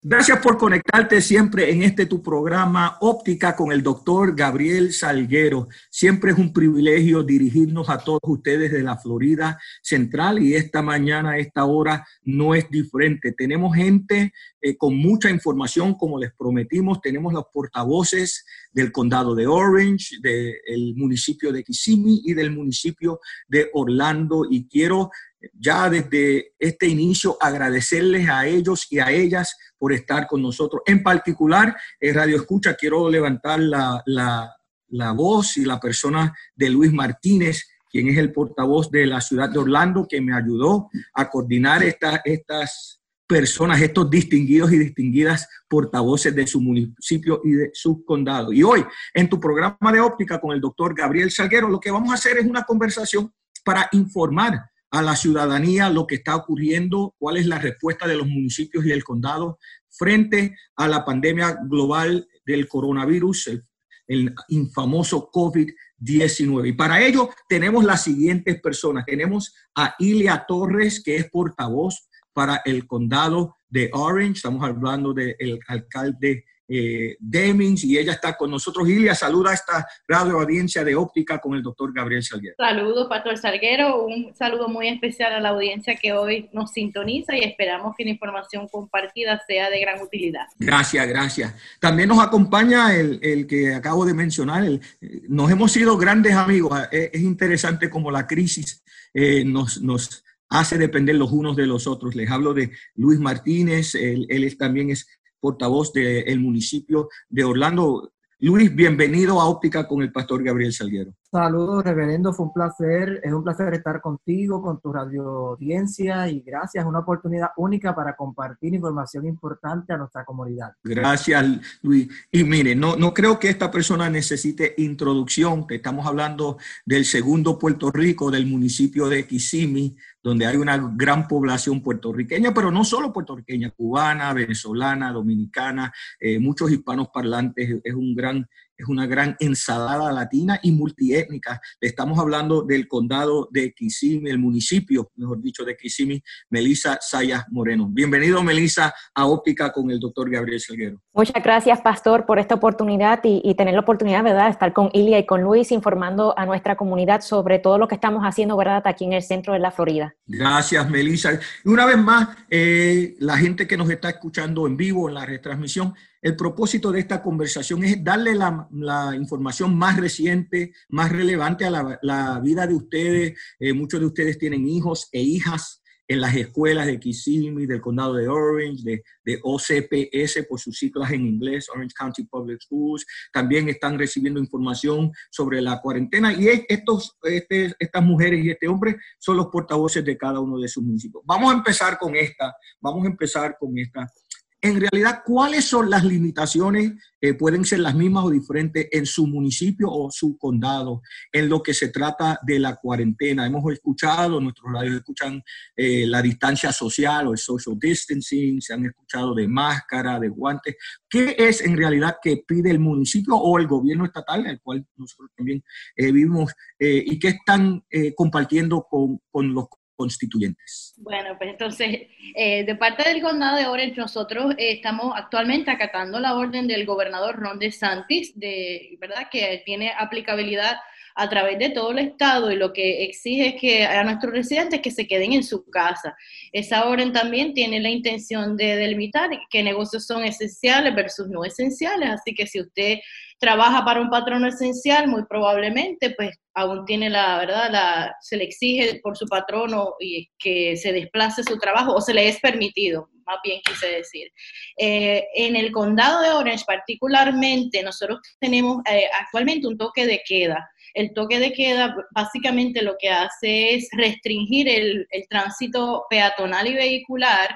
Gracias por conectarte siempre en este tu programa Óptica con el doctor Gabriel Salguero. Siempre es un privilegio dirigirnos a todos ustedes de la Florida Central y esta mañana, esta hora, no es diferente. Tenemos gente eh, con mucha información, como les prometimos. Tenemos los portavoces del condado de Orange, del municipio de Kissimmee y del municipio de Orlando. Y quiero ya desde este inicio agradecerles a ellos y a ellas por estar con nosotros. En particular, en Radio Escucha, quiero levantar la, la, voz y la persona de Luis Martínez, quien es el portavoz de la ciudad de Orlando, que me ayudó a coordinar estas personas, estos distinguidos y distinguidas portavoces de su municipio y de su condado. Y hoy, en tu programa de óptica con el doctor Gabriel Salguero, lo que vamos a hacer es una conversación para informar a la ciudadanía lo que está ocurriendo, cuál es la respuesta de los municipios y el condado frente a la pandemia global del coronavirus, el, infamoso COVID-19. Y para ello tenemos las siguientes personas. Tenemos a Ilia Torres, que es portavoz para el condado de Orange. Estamos hablando del alcalde eh, Demings y ella está con nosotros. Ilia, saluda a esta radio audiencia de óptica con el doctor Gabriel Salguero. Saludos, Pastor Salguero. Un saludo muy especial a la audiencia que hoy nos sintoniza y esperamos que la información compartida sea de gran utilidad. Gracias, gracias. También nos acompaña el, el que acabo de mencionar. El, nos hemos sido grandes amigos. Es, es interesante como la crisis eh, nos, nos hace depender los unos de los otros. Les hablo de Luis Martínez, él, él también es portavoz del municipio de Orlando. Luis, bienvenido a Óptica con el pastor Gabriel Salguero. Saludos, reverendo, fue un placer, es un placer estar contigo, con tu radio audiencia y gracias, una oportunidad única para compartir información importante a nuestra comunidad. Gracias, Luis. Y mire, no, no creo que esta persona necesite introducción, que estamos hablando del segundo Puerto Rico, del municipio de Kissimmee, donde hay una gran población puertorriqueña, pero no solo puertorriqueña, cubana, venezolana, dominicana, eh, muchos hispanos parlantes, es un gran es una gran ensalada latina y multiétnica. Estamos hablando del condado de Kissimmee, el municipio, mejor dicho, de Kissimmee, Melisa Sayas Moreno. Bienvenido, Melisa, a Óptica con el doctor Gabriel Salguero. Muchas gracias, Pastor, por esta oportunidad y, tener la oportunidad, ¿verdad?, de estar con Ilia y con Luis informando a nuestra comunidad sobre todo lo que estamos haciendo, ¿verdad?, aquí en el centro de la Florida. Gracias, Melisa. Y una vez más, eh, la gente que nos está escuchando en vivo en la retransmisión, el propósito de esta conversación es darle la, información más reciente, más relevante a la, vida de ustedes. Eh, muchos de ustedes tienen hijos e hijas en las escuelas de Kissimmee, del condado de Orange, de, OCPS por sus siglas en inglés, Orange County Public Schools. También están recibiendo información sobre la cuarentena y estos, este, estas mujeres y este hombre son los portavoces de cada uno de sus municipios. Vamos a empezar con esta, vamos a empezar con esta en realidad, ¿cuáles son las limitaciones? Eh, pueden ser las mismas o diferentes en su municipio o su condado en lo que se trata de la cuarentena. Hemos escuchado, nuestros radios escuchan eh, la distancia social o el social distancing, se han escuchado de máscara, de guantes. ¿Qué es en realidad que pide el municipio o el gobierno estatal, el cual nosotros también eh, vivimos, y qué están compartiendo con, con los constituyentes. Bueno, pues entonces, eh, de parte del condado de Orange, nosotros eh, estamos actualmente acatando la orden del gobernador Ron DeSantis, de, ¿verdad? que tiene aplicabilidad a través de todo el estado y lo que exige es que a nuestros residentes que se queden en su casa. Esa orden también tiene la intención de delimitar qué negocios son esenciales versus no esenciales, así que si usted trabaja para un patrono esencial, muy probablemente pues aún tiene la verdad, la, se le exige por su patrono y que se desplace su trabajo o se le es permitido, más bien quise decir. Eh, en el condado de Orange particularmente, nosotros tenemos eh, actualmente un toque de queda. El toque de queda básicamente lo que hace es restringir el, el tránsito peatonal y vehicular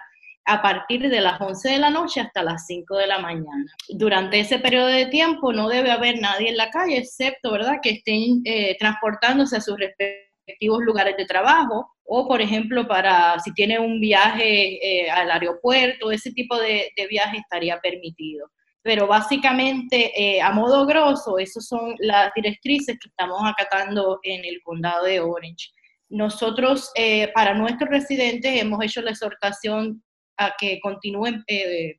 a partir de las 11 de la noche hasta las 5 de la mañana. Durante ese periodo de tiempo no debe haber nadie en la calle, excepto, ¿verdad?, que estén eh, transportándose a sus respectivos lugares de trabajo o, por ejemplo, para si tiene un viaje eh, al aeropuerto, ese tipo de, viaje estaría permitido. Pero básicamente, eh, a modo grosso, esas son las directrices que estamos acatando en el condado de Orange. Nosotros, para nuestros residentes, hemos hecho la exhortación a que continúen eh,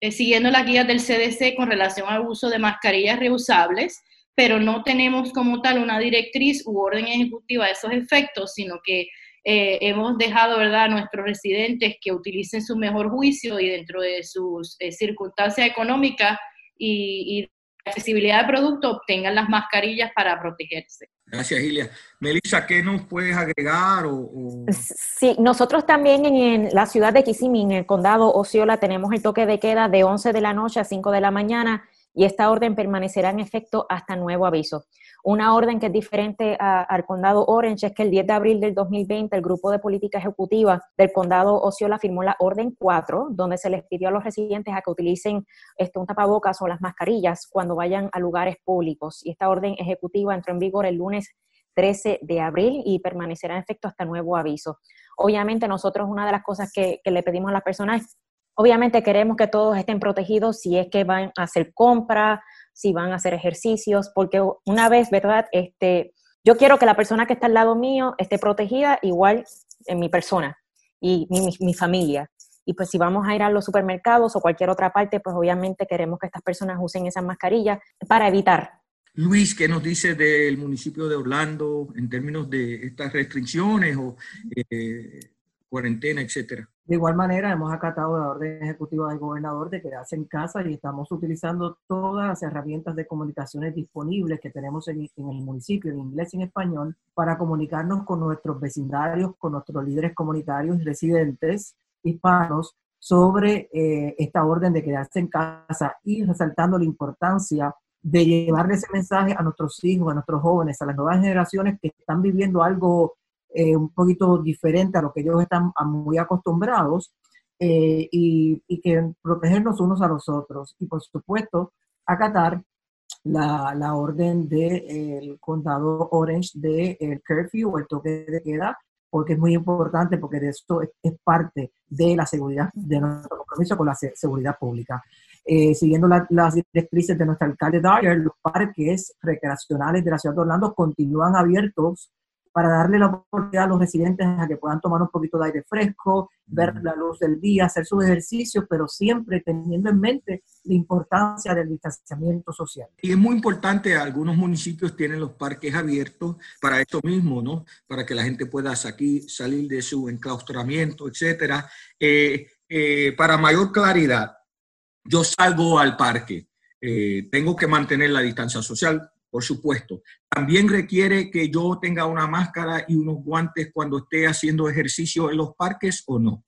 eh, siguiendo las guías del CDC con relación al uso de mascarillas reusables, pero no tenemos como tal una directriz u orden ejecutiva de esos efectos, sino que eh, hemos dejado ¿verdad? a nuestros residentes que utilicen su mejor juicio y dentro de sus eh, circunstancias económicas y, y accesibilidad de producto obtengan las mascarillas para protegerse. Gracias, Ilia. Melissa, ¿qué nos puedes agregar? O, Sí, nosotros también en, la ciudad de Kissimmee, en el condado Osceola, tenemos el toque de queda de 11 de la noche a 5 de la mañana y esta orden permanecerá en efecto hasta nuevo aviso. Una orden que es diferente al condado Orange es que el 10 de abril del 2020 el grupo de política ejecutiva del condado Osceola firmó la orden 4, donde se les pidió a los residentes a que utilicen este, un tapabocas o las mascarillas cuando vayan a lugares públicos. Y esta orden ejecutiva entró en vigor el lunes 13 de abril y permanecerá en efecto hasta nuevo aviso. Obviamente nosotros una de las cosas que, que le pedimos a las personas Obviamente queremos que todos estén protegidos si es que van a hacer compras, si van a hacer ejercicios, porque una vez, ¿verdad? Este, yo quiero que la persona que está al lado mío esté protegida igual en mi persona y mi, mi, familia. Y pues si vamos a ir a los supermercados o cualquier otra parte, pues obviamente queremos que estas personas usen esas mascarillas para evitar. Luis, ¿qué nos dice del municipio de Orlando en términos de estas restricciones o eh, cuarentena, etcétera? De igual manera, hemos acatado la orden ejecutiva del gobernador de quedarse en casa y estamos utilizando todas las herramientas de comunicaciones disponibles que tenemos en, el municipio, en inglés y en español, para comunicarnos con nuestros vecindarios, con nuestros líderes comunitarios y residentes hispanos sobre eh, esta orden de quedarse en casa y resaltando la importancia de llevarle ese mensaje a nuestros hijos, a nuestros jóvenes, a las nuevas generaciones que están viviendo algo eh, un poquito diferente a lo que ellos están muy acostumbrados eh, y, que protegernos unos a los otros. Y por supuesto, acatar la, la orden del condado Orange de, curfew o el toque de queda, porque es muy importante, porque de esto es, parte de la seguridad, de nuestro compromiso con la seguridad pública. Eh, siguiendo las directrices de nuestro alcalde Dyer, los parques recreacionales de la ciudad de Orlando continúan abiertos para darle la oportunidad a los residentes a que puedan tomar un poquito de aire fresco, ver la luz del día, hacer sus ejercicios, pero siempre teniendo en mente la importancia del distanciamiento social. Y es muy importante, algunos municipios tienen los parques abiertos para esto mismo, ¿no? Para que la gente pueda aquí salir de su enclaustramiento, etcétera. Eh, eh, para mayor claridad, yo salgo al parque, eh, tengo que mantener la distancia social, por supuesto. También requiere que yo tenga una máscara y unos guantes cuando esté haciendo ejercicio en los parques o no.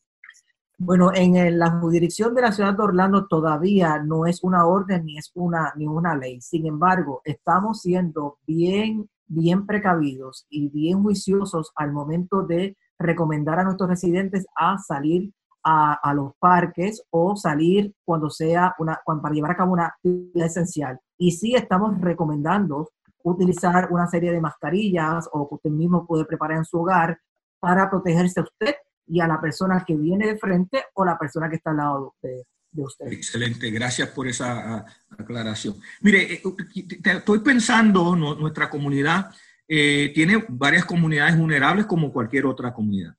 Bueno, en la jurisdicción de la ciudad de Orlando todavía no es una orden ni es una, ni una ley. Sin embargo, estamos siendo bien, bien precavidos y bien juiciosos al momento de recomendar a nuestros residentes a salir a, los parques o salir cuando sea una, cuando, para llevar a cabo una actividad esencial. Y sí estamos recomendando utilizar una serie de mascarillas o que usted mismo puede preparar en su hogar para protegerse a usted y a la persona que viene de frente o la persona que está al lado de, usted. Excelente, gracias por esa aclaración. Mire, eh, estoy pensando, nuestra comunidad eh, tiene varias comunidades vulnerables como cualquier otra comunidad.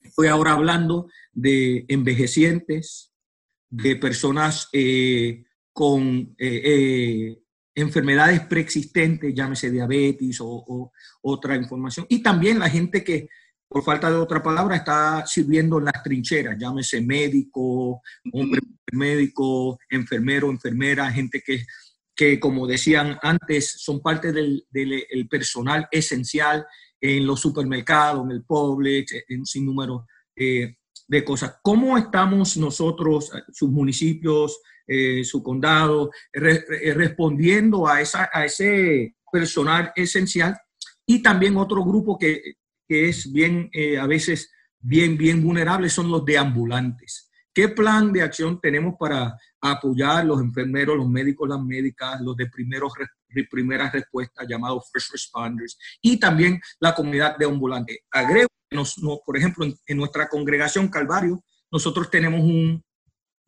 Estoy ahora hablando de envejecientes, de personas eh, con eh, eh, enfermedades preexistentes, llámese diabetes o, otra información, y también la gente que, por falta de otra palabra, está sirviendo en las trincheras, llámese médico, hombre médico, enfermero, enfermera, gente que, que como decían antes, son parte del, del personal esencial en los supermercados, en el Publix, en un sinnúmero eh, de cosas. ¿Cómo estamos nosotros, sus municipios, eh, su condado, eh, respondiendo a, esa, a ese personal esencial? Y también otro grupo que, que es bien, a veces bien, bien vulnerable, son los deambulantes. ¿Qué plan de acción tenemos para apoyar los enfermeros, los médicos, las médicas, los de primeros primeras respuestas, llamados first responders, y también la comunidad de ambulantes. Agrego, por ejemplo, en, nuestra congregación Calvario, nosotros tenemos un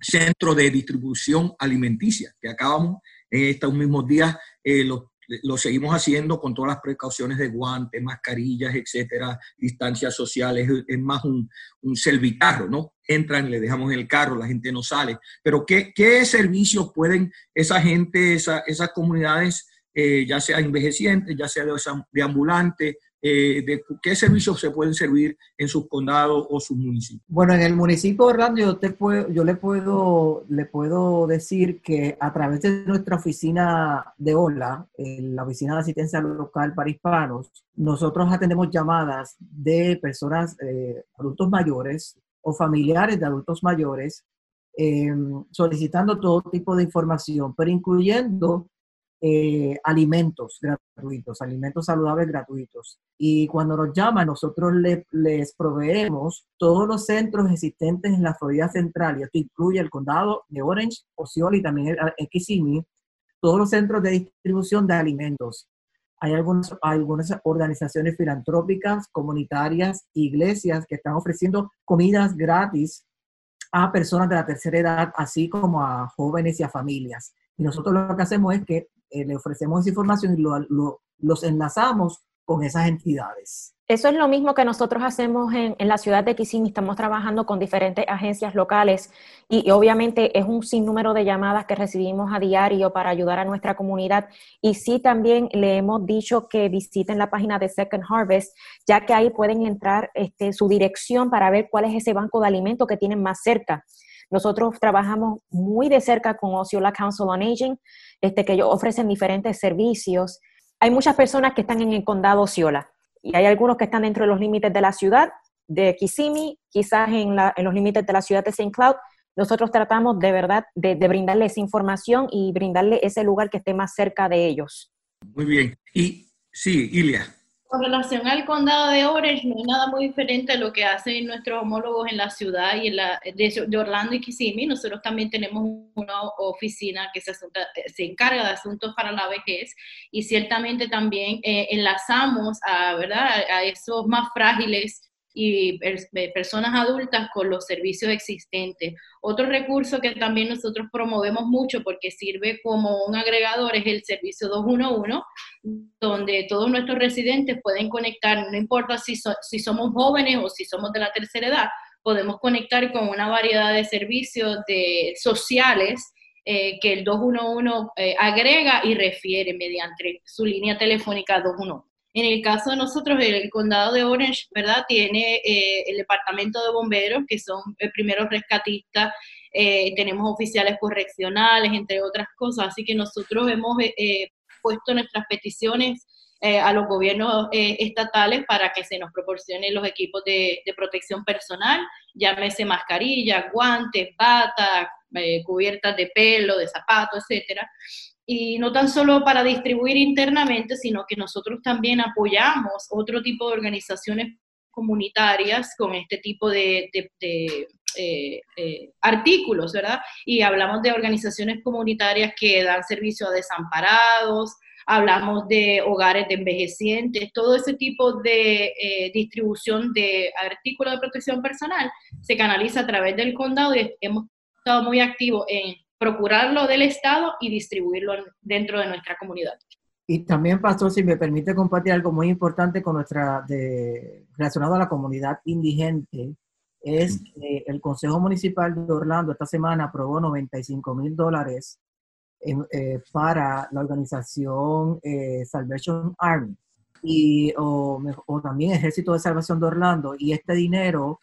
centro de distribución alimenticia que acabamos en estos mismos días, eh, lo seguimos haciendo con todas las precauciones de guantes, mascarillas, etcétera, distancias sociales, es más un, un servicarro, ¿no? Entran, le dejamos en el carro, la gente no sale. Pero ¿qué, qué servicios pueden esa gente, esa, esas comunidades, eh, ya sea envejecientes, ya sea de, de eh, de qué servicios se pueden servir en sus condados o sus municipios. Bueno, en el municipio de Orlando yo, te puedo, yo le, puedo, le puedo decir que a través de nuestra oficina de OLA, la oficina de asistencia local para hispanos, nosotros atendemos llamadas de personas, eh, adultos mayores o familiares de adultos mayores, eh, solicitando todo tipo de información, pero incluyendo eh, alimentos gratuitos, alimentos saludables gratuitos. Y cuando nos llaman, nosotros les proveemos todos los centros existentes en la Florida Central, y esto incluye el condado de Orange, Osceola y también el Kissimmee, todos los centros de distribución de alimentos. Hay algunas, algunas organizaciones filantrópicas, comunitarias, iglesias que están ofreciendo comidas gratis a personas de la tercera edad, así como a jóvenes y a familias. Y nosotros lo que hacemos es que eh, le ofrecemos esa información y los enlazamos con esas entidades. Eso es lo mismo que nosotros hacemos en, la ciudad de Kissimmee. Estamos trabajando con diferentes agencias locales y, obviamente es un sinnúmero de llamadas que recibimos a diario para ayudar a nuestra comunidad. Y sí, también le hemos dicho que visiten la página de Second Harvest, ya que ahí pueden entrar este, su dirección para ver cuál es ese banco de alimentos que tienen más cerca. Nosotros trabajamos muy de cerca con Osceola Council on Aging, este, que ellos ofrecen diferentes servicios. Hay muchas personas que están en el condado Osceola y hay algunos que están dentro de los límites de la ciudad de Kissimmee, quizás en, los límites de la ciudad de St. Cloud. Nosotros tratamos de verdad de, de brindarles información y brindarle ese lugar que esté más cerca de ellos. Muy bien. Y sí, Ilia. Con relación al condado de Orange, no hay nada muy diferente a lo que hacen nuestros homólogos en la ciudad y en la, de, Orlando y Kissimmee. Nosotros también tenemos una oficina que se, se encarga de asuntos para la vejez y ciertamente también eh, enlazamos ¿verdad? a esos más frágiles y personas adultas con los servicios existentes. Otro recurso que también nosotros promovemos mucho porque sirve como un agregador es el servicio 211, donde todos nuestros residentes pueden conectar, no importa si, si somos jóvenes o si somos de la tercera edad, podemos conectar con una variedad de servicios de, sociales eh, que el 211 eh, agrega y refiere mediante su línea telefónica 211. En el caso de nosotros, el condado de Orange, ¿verdad? Tiene eh, el departamento de bomberos, que son eh, primeros rescatistas, eh, tenemos oficiales correccionales, entre otras cosas, así que nosotros hemos puesto nuestras peticiones a los gobiernos estatales para que se nos proporcionen los equipos de, protección personal, llámese mascarilla, guantes, batas, cubiertas de pelo, de zapatos, etcétera y no tan solo para distribuir internamente, sino que nosotros también apoyamos otro tipo de organizaciones comunitarias con este tipo de, eh, eh, artículos, ¿verdad? Y hablamos de organizaciones comunitarias que dan servicio a desamparados, hablamos de hogares de envejecientes, todo ese tipo de eh, distribución de artículos de protección personal se canaliza a través del condado y hemos estado muy activos en procurarlo del Estado y distribuirlo dentro de nuestra comunidad. Y también, Pastor, si me permite compartir algo muy importante con nuestra, de, relacionado a la comunidad indigente, es que el Consejo Municipal de Orlando esta semana aprobó 95 mil dólares eh, para la organización eh, Salvation Army y, o, o, también Ejército de Salvación de Orlando. Y este dinero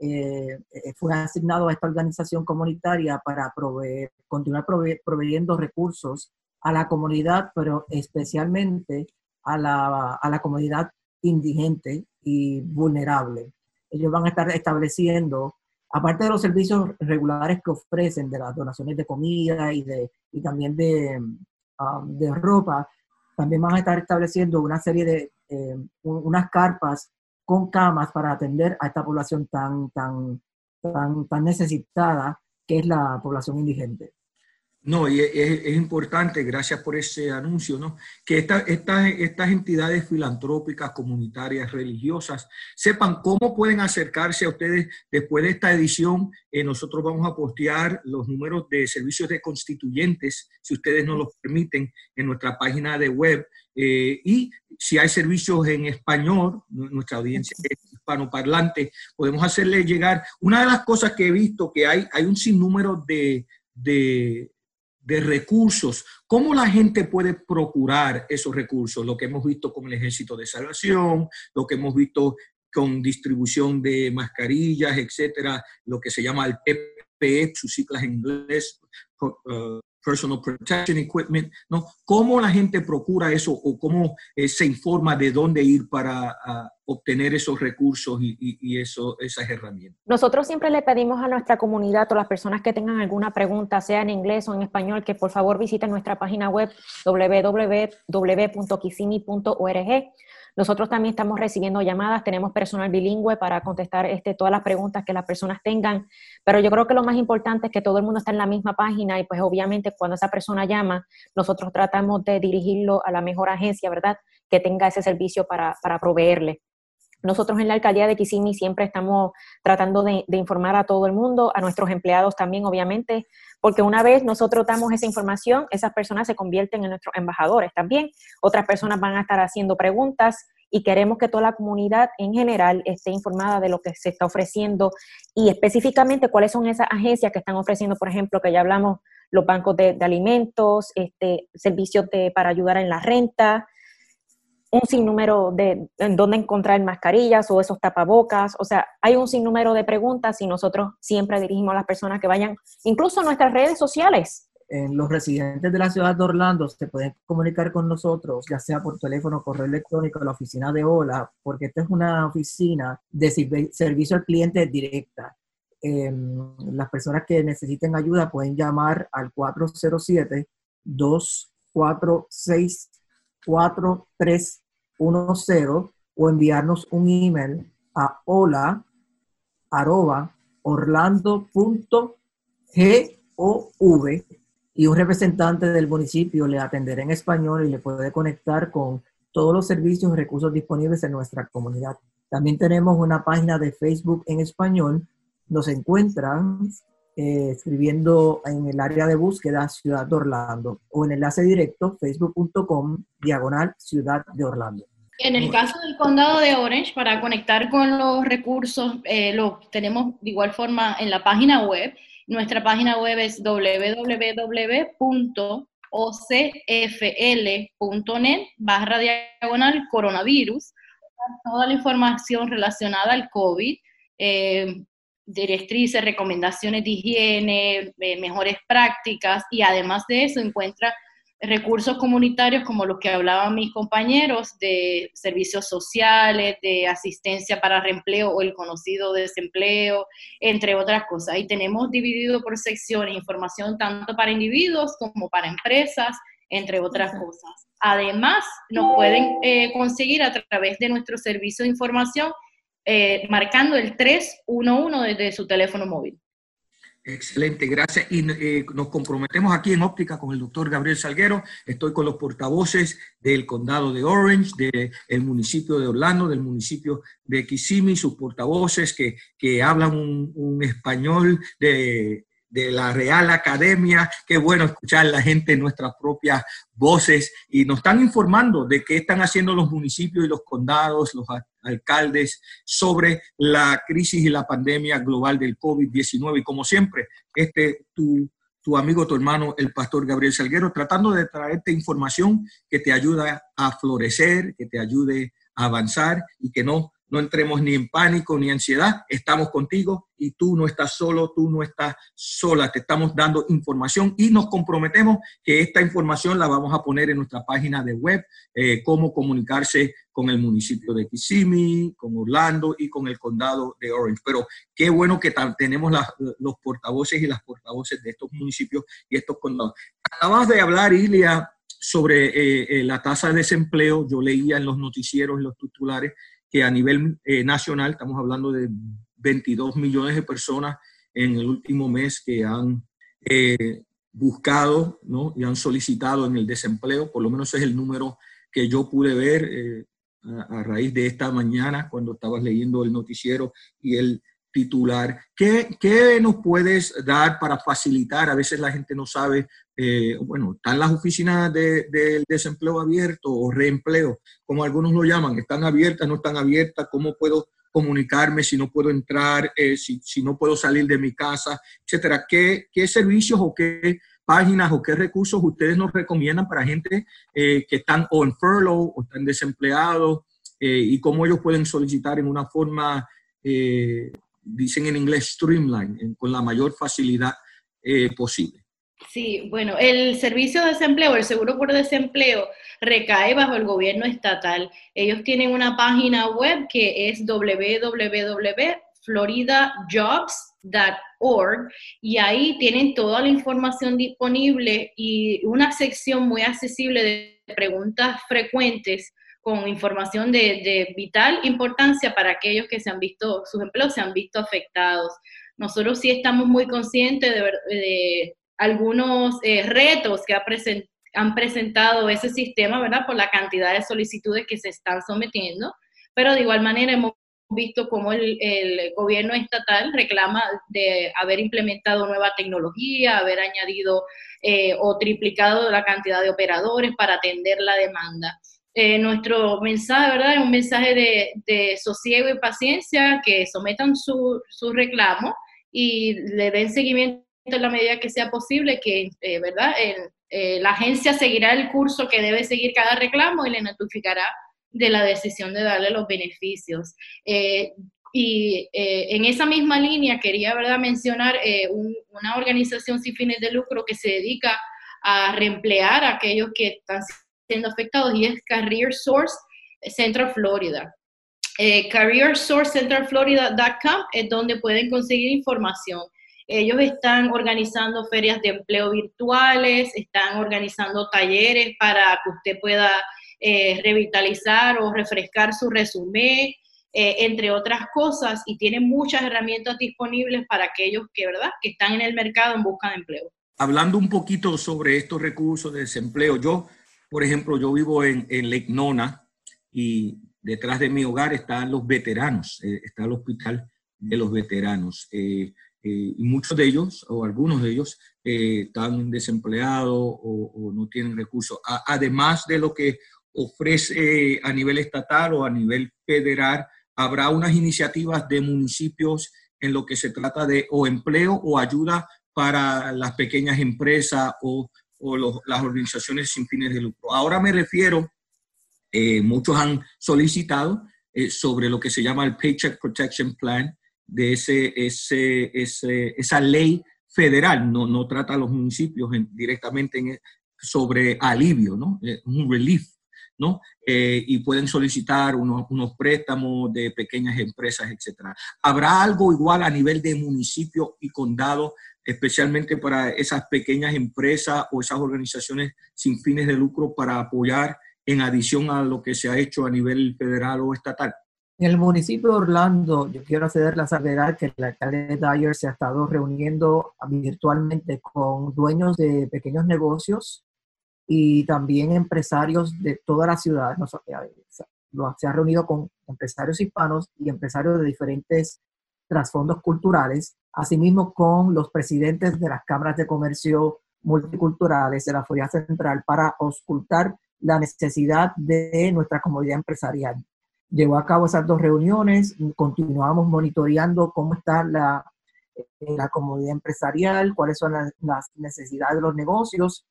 eh, eh, fue asignado a esta organización comunitaria para proveer, continuar proveyendo recursos a la comunidad, pero especialmente a la, a la comunidad indigente y vulnerable. Ellos van a estar estableciendo, aparte de los servicios regulares que ofrecen, de las donaciones de comida y, de, y también de, um, de ropa, también van a estar estableciendo una serie de, eh, unas carpas con camas para atender a esta población tan, tan, tan, tan necesitada que es la población indigente. No, y es, importante, gracias por ese anuncio, ¿no? Que estas entidades filantrópicas, comunitarias, religiosas, sepan cómo pueden acercarse a ustedes después de esta edición. Eh, nosotros vamos a postear los números de servicios de constituyentes, si ustedes nos los permiten, en nuestra página de web. Eh, y si hay servicios en español, nuestra audiencia es hispanoparlante, podemos hacerle llegar. Una de las cosas que he visto que hay, hay un sinnúmero de de recursos. ¿Cómo la gente puede procurar esos recursos? Lo que hemos visto con el Ejército de Salvación, lo que hemos visto con distribución de mascarillas, etcétera, lo que se llama el PPE, sus siglas en inglés, uh, Personal Protection Equipment, ¿no? ¿Cómo la gente procura eso o cómo eh, se informa de dónde ir para obtener esos recursos y, eso, esas herramientas? Nosotros siempre le pedimos a nuestra comunidad o las personas que tengan alguna pregunta, sea en inglés o en español, que por favor visiten nuestra página web www.kisimi.org nosotros también estamos recibiendo llamadas, tenemos personal bilingüe para contestar este, todas las preguntas que las personas tengan, pero yo creo que lo más importante es que todo el mundo está en la misma página y pues obviamente cuando esa persona llama, nosotros tratamos de dirigirlo a la mejor agencia, ¿verdad? Que tenga ese servicio para, para proveerle. Nosotros en la alcaldía de Kissimmee siempre estamos tratando de, de, informar a todo el mundo, a nuestros empleados también, obviamente, porque una vez nosotros damos esa información, esas personas se convierten en nuestros embajadores también. Otras personas van a estar haciendo preguntas y queremos que toda la comunidad en general esté informada de lo que se está ofreciendo y específicamente cuáles son esas agencias que están ofreciendo, por ejemplo, que ya hablamos, los bancos de, alimentos, este, servicios de, para ayudar en la renta, un sinnúmero de en dónde encontrar mascarillas o esos tapabocas. O sea, hay un sinnúmero de preguntas y nosotros siempre dirigimos a las personas que vayan, incluso a nuestras redes sociales. los residentes de la ciudad de Orlando se pueden comunicar con nosotros, ya sea por teléfono, correo electrónico, la oficina de OLA, porque esta es una oficina de servicio al cliente directa. Em, las personas que necesiten ayuda pueden llamar al 407 246 4310 o enviarnos un email a hola arroba orlando.gov y un representante del municipio le atenderá en español y le puede conectar con todos los servicios y recursos disponibles en nuestra comunidad. También tenemos una página de Facebook en español. Nos encuentran eh, escribiendo en el área de búsqueda Ciudad de Orlando o en enlace directo facebook.com diagonal Ciudad de Orlando. En el caso del condado de Orange, para conectar con los recursos, eh, los tenemos de igual forma en la página web. Nuestra página web es www.ocfl.net barra diagonal coronavirus. Toda la información relacionada al COVID, eh, directrices, recomendaciones de higiene, eh, mejores prácticas y además de eso encuentra recursos comunitarios como los que hablaban mis compañeros de servicios sociales, de asistencia para reempleo o el conocido desempleo, entre otras cosas. Y tenemos dividido por secciones información tanto para individuos como para empresas, entre otras cosas. Además, nos pueden eh, conseguir a través de nuestro servicio de información eh, marcando el 311 desde su teléfono móvil. Excelente, gracias. Y eh, nos comprometemos aquí en Óptica con el doctor Gabriel Salguero. Estoy con los portavoces del condado de Orange, del municipio de Orlando, del municipio de Kissimmee, sus portavoces que, que hablan un, español de, de la Real Academia. Qué bueno escuchar la gente en nuestras propias voces y nos están informando de qué están haciendo los municipios y los condados, los alcaldes sobre la crisis y la pandemia global del COVID-19. Y como siempre, este tu, tu amigo, tu hermano, el pastor Gabriel Salguero, tratando de traerte información que te ayuda a florecer, que te ayude a avanzar y que no no entremos ni en pánico ni ansiedad, estamos contigo y tú no estás solo, tú no estás sola, te estamos dando información y nos comprometemos que esta información la vamos a poner en nuestra página de web, eh, cómo comunicarse con el municipio de Kissimmee, con Orlando y con el condado de Orange. Pero qué bueno que tenemos los portavoces y las portavoces de estos municipios y estos condados. Acabas de hablar, Ilia, sobre eh, eh, la tasa de desempleo. Yo leía en los noticieros, en los titulares, que a nivel eh, nacional estamos hablando de 22 millones de personas en el último mes que han eh, buscado ¿no? y han solicitado en el desempleo, por lo menos es el número que yo pude ver eh, a, raíz de esta mañana cuando estabas leyendo el noticiero y el titular. ¿Qué, qué nos puedes dar para facilitar? A veces la gente no sabe, eh, bueno, están las oficinas del de, desempleo abierto o reempleo, como algunos lo llaman, están abiertas, no están abiertas, ¿cómo puedo comunicarme si no puedo entrar, eh, si, si, no puedo salir de mi casa, etcétera? ¿Qué, qué servicios o qué páginas o qué recursos ustedes nos recomiendan para gente eh, que están o en furlough o están desempleados y cómo ellos pueden solicitar en una forma, dicen en inglés, streamline, con la mayor facilidad posible. Sí, bueno, el servicio de desempleo, el seguro por desempleo, recae bajo el gobierno estatal. Ellos tienen una página web que es www.floridajobs org y ahí tienen toda la información disponible y una sección muy accesible de preguntas frecuentes con información de, vital importancia para aquellos que se han visto, sus empleos se han visto afectados. Nosotros sí estamos muy conscientes de, algunos eh, retos que ha han presentado ese sistema, ¿verdad? Por la cantidad de solicitudes que se están sometiendo, pero de igual manera hemos visto cómo el, gobierno estatal reclama de haber implementado nueva tecnología, haber añadido eh, o triplicado la cantidad de operadores para atender la demanda. Eh, nuestro mensaje, ¿verdad? Es un mensaje de, sosiego y paciencia, que sometan su, reclamo y le den seguimiento en la medida que sea posible, que, eh, ¿verdad? la agencia seguirá el curso que debe seguir cada reclamo y le notificará de la decisión de darle los beneficios. Eh, y eh, en esa misma línea quería ¿verdad? mencionar eh, una organización sin fines de lucro que se dedica a reemplear a aquellos que están siendo afectados y es Career Source Central Florida. CareerSourceCentralFlorida.com es donde pueden conseguir información. Ellos están organizando ferias de empleo virtuales, están organizando talleres para que usted pueda eh, revitalizar o refrescar su resumen, eh, entre otras cosas, y tiene muchas herramientas disponibles para aquellos que, ¿verdad? que están en el mercado en busca de empleo. Hablando un poquito sobre estos recursos de desempleo, yo, por ejemplo, yo vivo en, en y detrás de mi hogar están los veteranos, eh, está el hospital de los veteranos. y muchos de ellos, o algunos de ellos, están desempleados o, o, no tienen recursos. además de lo que ofrece a nivel estatal o a nivel federal, habrá unas iniciativas de municipios en lo que se trata de o empleo o ayuda para las pequeñas empresas o, las organizaciones sin fines de lucro. Ahora me refiero, eh, muchos han solicitado eh, sobre lo que se llama el Paycheck Protection Plan, de ese, ese, esa ley federal, no, no trata a los municipios directamente sobre alivio, ¿no? Eh, un relief ¿no? Eh, y pueden solicitar unos, unos, préstamos de pequeñas empresas, etcétera. ¿Habrá algo igual a nivel de municipio y condado, especialmente para esas pequeñas empresas o esas organizaciones sin fines de lucro para apoyar en adición a lo que se ha hecho a nivel federal o estatal? En el municipio de Orlando, yo quiero hacer la salvedad que el alcalde Dyer se ha estado reuniendo virtualmente con dueños de pequeños negocios y también empresarios de toda la ciudad. se ha reunido con empresarios hispanos y empresarios de diferentes trasfondos culturales, asimismo con los presidentes de las cámaras de comercio multiculturales de la Florida Central para auscultar la necesidad de nuestra comunidad empresarial. Llevó a cabo esas dos reuniones, continuamos monitoreando cómo está la, la comunidad empresarial, cuáles son las necesidades de los negocios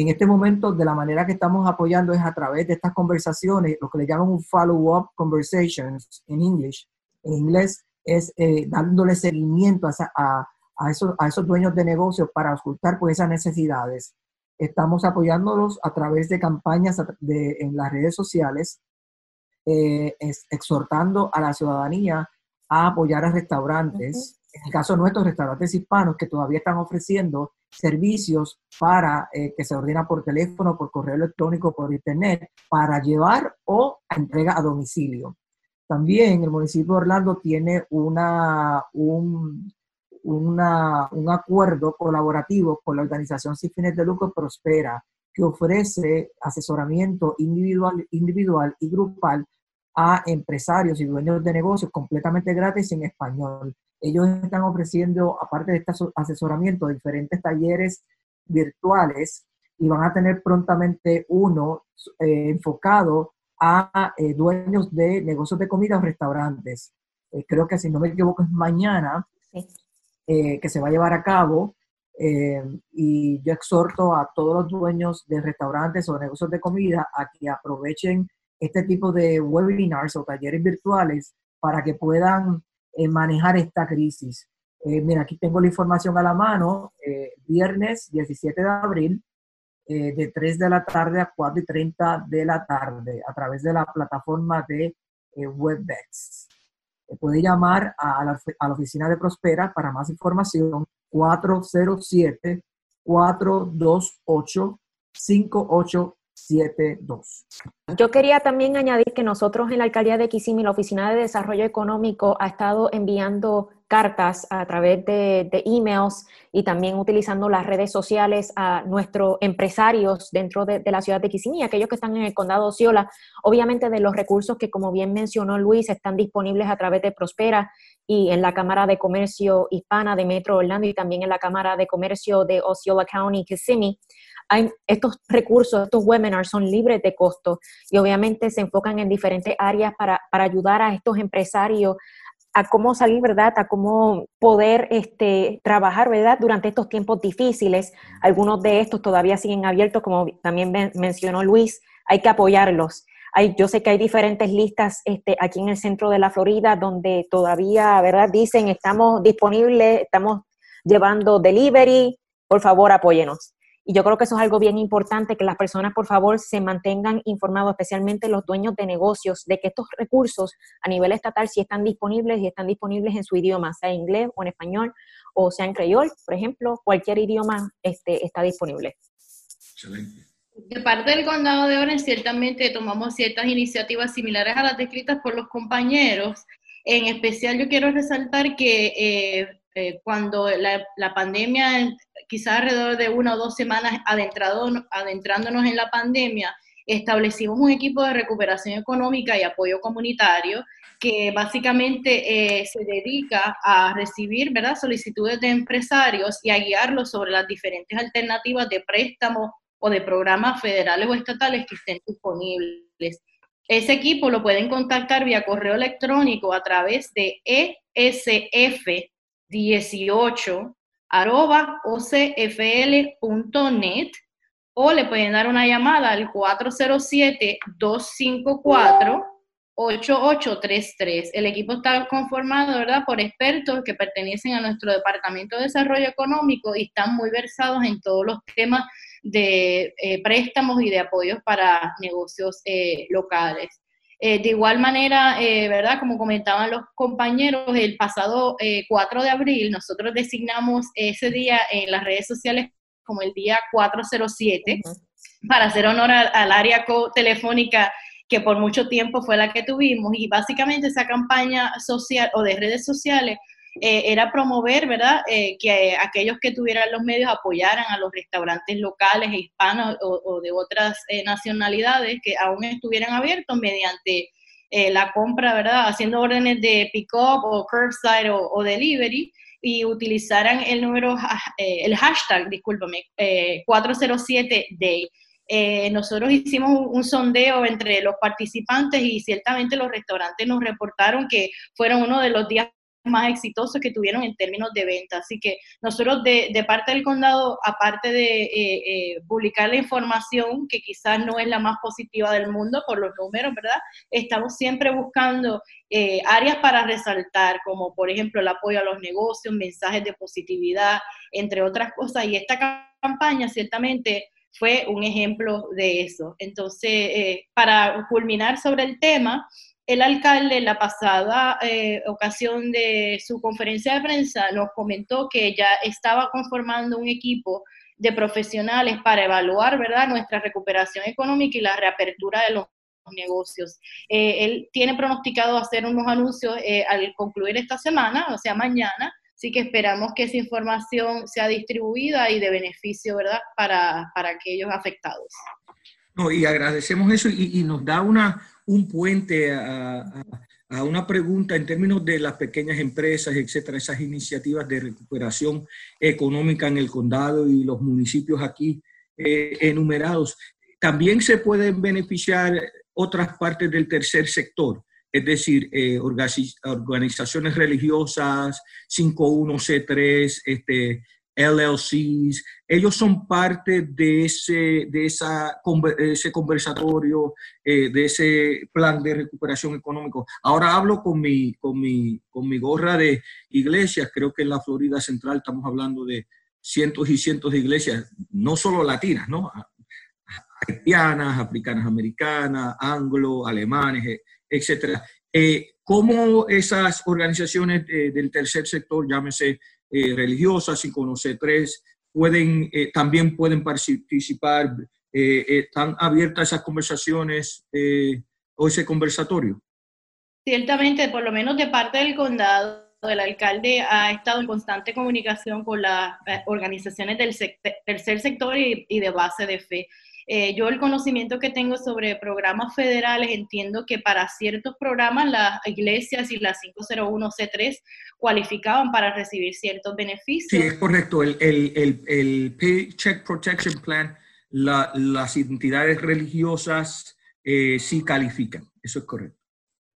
en este momento, de la manera que estamos apoyando es a través de estas conversaciones, lo que le llaman un follow-up conversations en inglés. En inglés es eh, dándole seguimiento a, a, esos, a esos dueños de negocios para ocultar pues, esas necesidades. Estamos apoyándolos a través de campañas de, en las redes sociales, eh, exhortando a la ciudadanía a apoyar a restaurantes. En el caso de nuestros restaurantes hispanos que todavía están ofreciendo servicios para eh, que se ordena por teléfono, por correo electrónico, por internet, para llevar o entrega a domicilio. También el municipio de Orlando tiene una, un, un acuerdo colaborativo con la organización sin fines de lucro Prospera, que ofrece asesoramiento individual, individual y grupal a empresarios y dueños de negocios completamente gratis en español. Ellos están ofreciendo, aparte de este asesoramiento, diferentes talleres virtuales y van a tener prontamente uno eh, enfocado a eh, dueños de negocios de comida o restaurantes. Eh, creo que si no me equivoco es mañana que se va a llevar a cabo y yo exhorto a todos los dueños de restaurantes o negocios de comida a que aprovechen este tipo de webinars o talleres virtuales para que puedan manejar esta crisis. mira, aquí tengo la información a la mano, viernes 17 de abril, eh, de 3 de la tarde a 4 y 30 de la tarde a través de la plataforma de eh, WebEx. Eh, puede llamar a la, a la, oficina de Prospera para más información 407-428-5872. Yo quería también añadir que nosotros en la alcaldía de Kissimmee, la Oficina de Desarrollo Económico, ha estado enviando cartas a través de, emails y también utilizando las redes sociales a nuestros empresarios dentro de, la ciudad de Kissimmee, aquellos que están en el condado Osceola, obviamente de los recursos que, como bien mencionó Luis, están disponibles a través de Prospera y en la Cámara de Comercio Hispana de Metro Orlando y también en la Cámara de Comercio de Osceola County, Kissimmee estos recursos, estos webinars son libres de costo y obviamente se enfocan en diferentes áreas para, ayudar a estos empresarios a cómo salir, ¿verdad? A cómo poder este, trabajar, ¿verdad? Durante estos tiempos difíciles. Algunos de estos todavía siguen abiertos, como también mencionó Luis, hay que apoyarlos. Hay, yo sé que hay diferentes listas este, aquí en el centro de la Florida donde todavía, ¿verdad? Dicen, estamos disponibles, estamos llevando delivery, por favor apóyenos. Y yo creo que eso es algo bien importante, que las personas, por favor, se mantengan informados, especialmente los dueños de negocios, de que estos recursos a nivel estatal sí están disponibles y están disponibles en su idioma, sea inglés o en español, o sea en creol, por ejemplo, cualquier idioma este, está disponible. Excelente. De parte del condado de Orange, ciertamente tomamos ciertas iniciativas similares a las descritas por los compañeros. En especial, yo quiero resaltar que eh, eh, cuando la, pandemia, quizás alrededor de una o dos semanas adentrado, adentrándonos en la pandemia, establecimos un equipo de recuperación económica y apoyo comunitario que básicamente eh, se dedica a recibir ¿verdad? solicitudes de empresarios y a guiarlos sobre las diferentes alternativas de préstamo o de programas federales o estatales que estén disponibles. Ese equipo lo pueden contactar vía correo electrónico a través de ESF 18 arroba ocfl.net o le pueden dar una llamada al 407-254-8833. El equipo está conformado, ¿verdad?, por expertos que pertenecen a nuestro Departamento de Desarrollo Económico y están muy versados en todos los temas de eh, préstamos y de apoyos para negocios eh, locales. Eh, de igual manera, eh, ¿verdad? Como comentaban los compañeros, el pasado 4 eh, de abril nosotros designamos ese día en las redes sociales como el día 407 para hacer honor al, área telefónica que por mucho tiempo fue la que tuvimos y básicamente esa campaña social o de redes sociales eh, era promover, ¿verdad?, eh, que aquellos que tuvieran los medios apoyaran a los restaurantes locales e hispanos o, de otras eh, nacionalidades que aún estuvieran abiertos mediante la compra, ¿verdad?, haciendo órdenes de pick-up o curbside o, delivery y utilizaran el número, el hashtag, discúlpame, 407day. nosotros hicimos un, sondeo entre los participantes y ciertamente los restaurantes nos reportaron que fueron uno de los días más exitosos que tuvieron en términos de venta. Así que nosotros de, parte del condado, aparte de eh, eh, publicar la información, que quizás no es la más positiva del mundo por los números, ¿verdad? Estamos siempre buscando eh, áreas para resaltar, como por ejemplo el apoyo a los negocios, mensajes de positividad, entre otras cosas. Y esta campaña ciertamente fue un ejemplo de eso. Entonces, para culminar sobre el tema, el alcalde en la pasada eh, ocasión de su conferencia de prensa nos comentó que ya estaba conformando un equipo de profesionales para evaluar, ¿verdad?, nuestra recuperación económica y la reapertura de los negocios. Eh, él tiene pronosticado hacer unos anuncios eh, al concluir esta semana, o sea, mañana, Así que esperamos que esa información sea distribuida y de beneficio, ¿verdad?, para, para aquellos afectados. No, y agradecemos eso y, nos da una, un puente a, una pregunta en términos de las pequeñas empresas, etcétera, esas iniciativas de recuperación económica en el condado y los municipios aquí eh, enumerados. También se pueden beneficiar otras partes del tercer sector es decir, eh, organizaciones religiosas, 51C3, este, LLCs, ellos son parte de ese, de esa, ese conversatorio, eh, de ese plan de recuperación económico. Ahora hablo con mi, con, mi, con mi gorra de iglesias, creo que en la Florida Central estamos hablando de cientos y cientos de iglesias, no solo latinas, ¿no? Haitianas, africanas americanas, anglo, alemanes, etcétera. Eh, ¿Cómo esas organizaciones eh, del tercer sector, llámese eh, religiosas, y conocer tres, pueden, eh, también pueden participar? ¿Están abiertas esas conversaciones o ese conversatorio? Ciertamente, por lo menos de parte del condado, el alcalde ha estado en constante comunicación con las organizaciones del tercer sector y de base de fe. Eh, yo el conocimiento que tengo sobre programas federales, entiendo que para ciertos programas las iglesias y las 501C3 cualificaban para recibir ciertos beneficios. Sí, es correcto. El, el, el, Paycheck Protection Plan, las entidades religiosas eh, sí califican. Eso es correcto.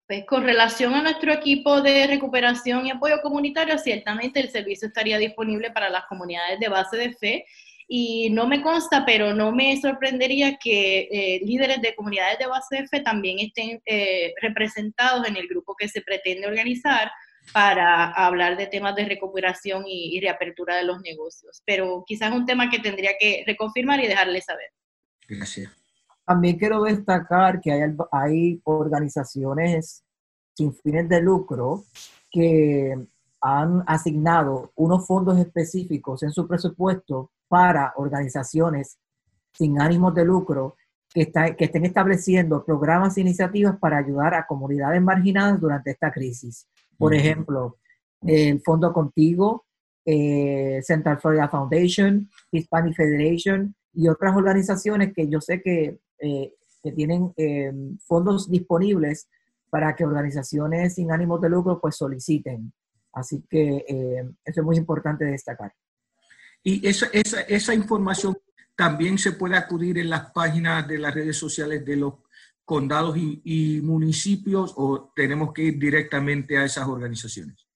Pues con relación a nuestro equipo de recuperación y apoyo comunitario, ciertamente el servicio estaría disponible para las comunidades de base de fe y no me consta, pero no me sorprendería que eh, líderes de comunidades de base de fe también estén eh, representados en el grupo que se pretende organizar para hablar de temas de recuperación y, reapertura de los negocios. Pero quizás es un tema que tendría que reconfirmar y dejarles saber. Gracias. También quiero destacar que hay, hay organizaciones sin fines de lucro que han asignado unos fondos específicos en su presupuesto para organizaciones sin ánimos de lucro que, está, que estén estableciendo programas e iniciativas para ayudar a comunidades marginadas durante esta crisis. Por ejemplo, el Fondo Contigo, eh, Central Florida Foundation, Hispanic Federation y otras organizaciones que yo sé que, eh, que tienen eh, fondos disponibles para que organizaciones sin ánimos de lucro pues soliciten. Así que eso es muy importante destacar. Y esa, esa, esa información también se puede acudir en las páginas de las redes sociales de los condados y, municipios o tenemos que ir directamente a esas organizaciones?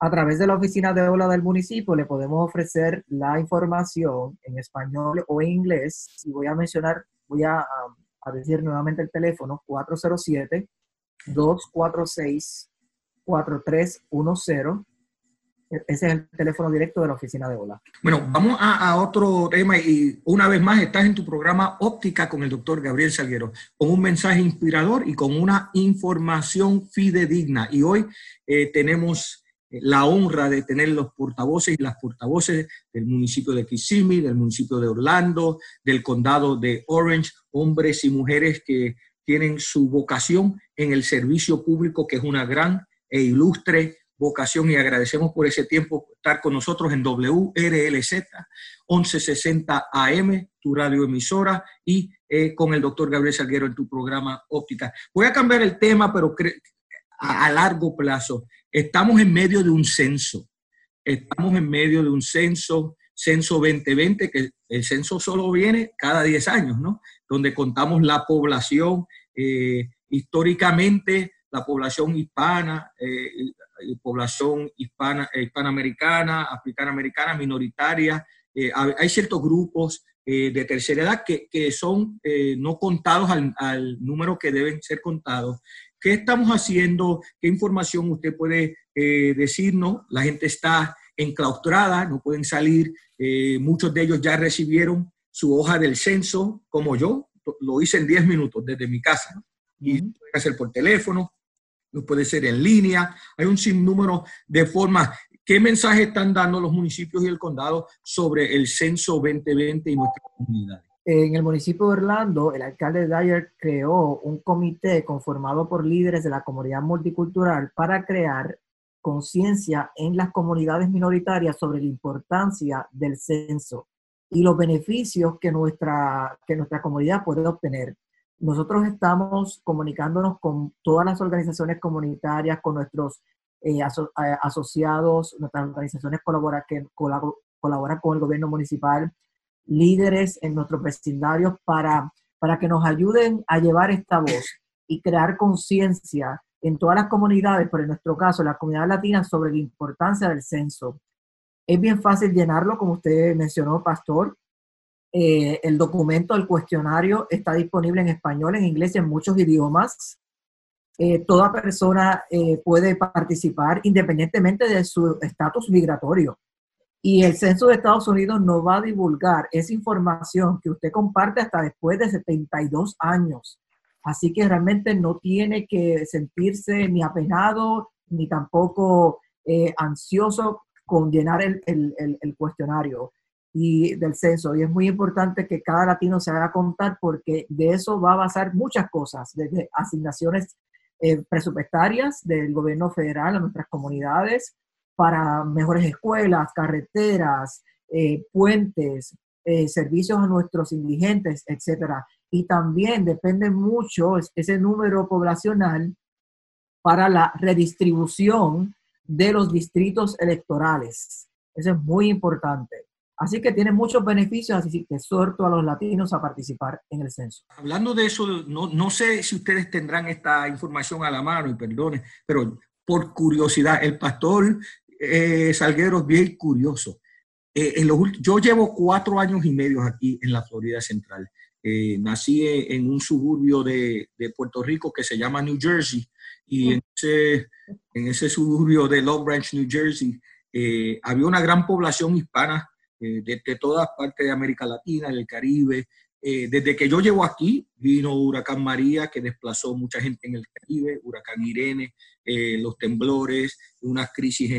A través de la oficina de ola del municipio le podemos ofrecer la información en español o en inglés. Y voy a mencionar, voy a, a decir nuevamente el teléfono 407 246 4310 ese es el teléfono directo de la oficina de OLA. Bueno, vamos a, otro tema y una vez más estás en tu programa Óptica con el doctor Gabriel Salguero, con un mensaje inspirador y con una información fidedigna. Y hoy eh, tenemos la honra de tener los portavoces y las portavoces del municipio de Kissimmee, del municipio de Orlando, del condado de Orange, hombres y mujeres que tienen su vocación en el servicio público, que es una gran e ilustre vocación y agradecemos por ese tiempo estar con nosotros en WRLZ 1160 AM, tu radioemisora, y eh, con el doctor Gabriel Salguero en tu programa Óptica. Voy a cambiar el tema, pero a, a largo plazo. Estamos en medio de un censo. Estamos en medio de un censo, censo 2020, que el censo solo viene cada 10 años, ¿no? Donde contamos la población. Eh, históricamente, la población hispana, eh, población hispana, eh, hispanoamericana, africana-americana, minoritaria. Eh, hay ciertos grupos eh, de tercera edad que, que son no contados al, al, número que deben ser contados. ¿Qué estamos haciendo? ¿Qué información usted puede decirnos? La gente está enclaustrada, no pueden salir. muchos de ellos ya recibieron su hoja del censo, como yo. Lo hice en 10 minutos desde mi casa. Y puede hacer por teléfono, puede ser en línea, hay un sinnúmero de formas. ¿Qué mensaje están dando los municipios y el condado sobre el censo 2020 y nuestra comunidad? En el municipio de Orlando, el alcalde Dyer creó un comité conformado por líderes de la comunidad multicultural para crear conciencia en las comunidades minoritarias sobre la importancia del censo y los beneficios que nuestra, que nuestra comunidad puede obtener. Nosotros estamos comunicándonos con todas las organizaciones comunitarias, con nuestros eh, eh, asociados, nuestras organizaciones colabora, que colaboran con el gobierno municipal, líderes en nuestros vecindarios para, para que nos ayuden a llevar esta voz y crear conciencia en todas las comunidades, pero en nuestro caso, la comunidad latina, sobre la importancia del censo. Es bien fácil llenarlo, como usted mencionó, Pastor. Eh, el documento, el cuestionario está disponible en español, en inglés y en muchos idiomas. Eh, toda persona eh, puede participar independientemente de su estatus migratorio. Y el censo de Estados Unidos no va a divulgar esa información que usted comparte hasta después de 72 años. Así que realmente no tiene que sentirse ni apenado ni tampoco ansioso con llenar el, el, el, cuestionario y del censo. Y es muy importante que cada latino se haga contar porque de eso va a basar muchas cosas, desde asignaciones eh, presupuestarias del gobierno federal a nuestras comunidades para mejores escuelas, carreteras, eh, puentes, eh, servicios a nuestros indigentes, etcétera. Y también depende mucho ese número poblacional para la redistribución de los distritos electorales. Eso es muy importante. Así que tiene muchos beneficios, así que exhorto a los latinos a participar en el censo. Hablando de eso, no, no sé si ustedes tendrán esta información a la mano, y perdone, pero por curiosidad, el pastor eh, Salguero es bien curioso. Eh, en los, yo llevo cuatro años y medio aquí en la Florida Central. Eh, nací en un suburbio de, de, Puerto Rico que se llama New Jersey y en ese, en ese suburbio de Long Branch, New Jersey, eh, había una gran población hispana eh, de, todas partes de América Latina, del Caribe. Eh, desde que yo llego aquí, vino Huracán María, que desplazó mucha gente en el Caribe, Huracán Irene, los temblores, unas crisis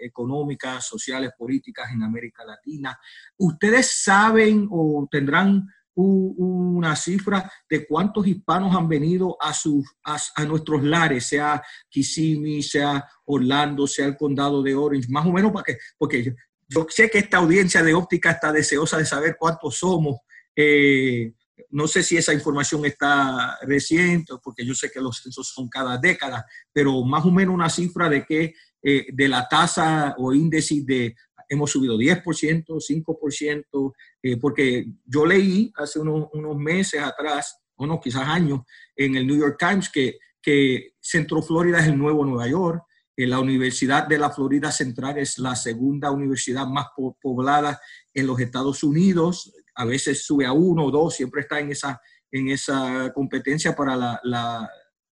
económicas, sociales, políticas en América Latina. ¿Ustedes saben o tendrán una cifra de cuántos hispanos han venido a, sus, a, nuestros lares, sea Kissimmee, sea Orlando, sea el condado de Orange, más o menos para que, porque yo, sé que esta audiencia de óptica está deseosa de saber cuántos somos. Eh, no sé si esa información está reciente, porque yo sé que los censos son cada década, pero más o menos una cifra de que eh, de la tasa o índice de hemos subido 10%, 5%, eh, porque yo leí hace unos, meses atrás, o no, quizás años, en el New York Times que, que Centro Florida es el nuevo Nueva York, la Universidad de la Florida Central es la segunda universidad más poblada en los Estados Unidos, a veces sube a uno o dos, siempre está en esa, en esa competencia para la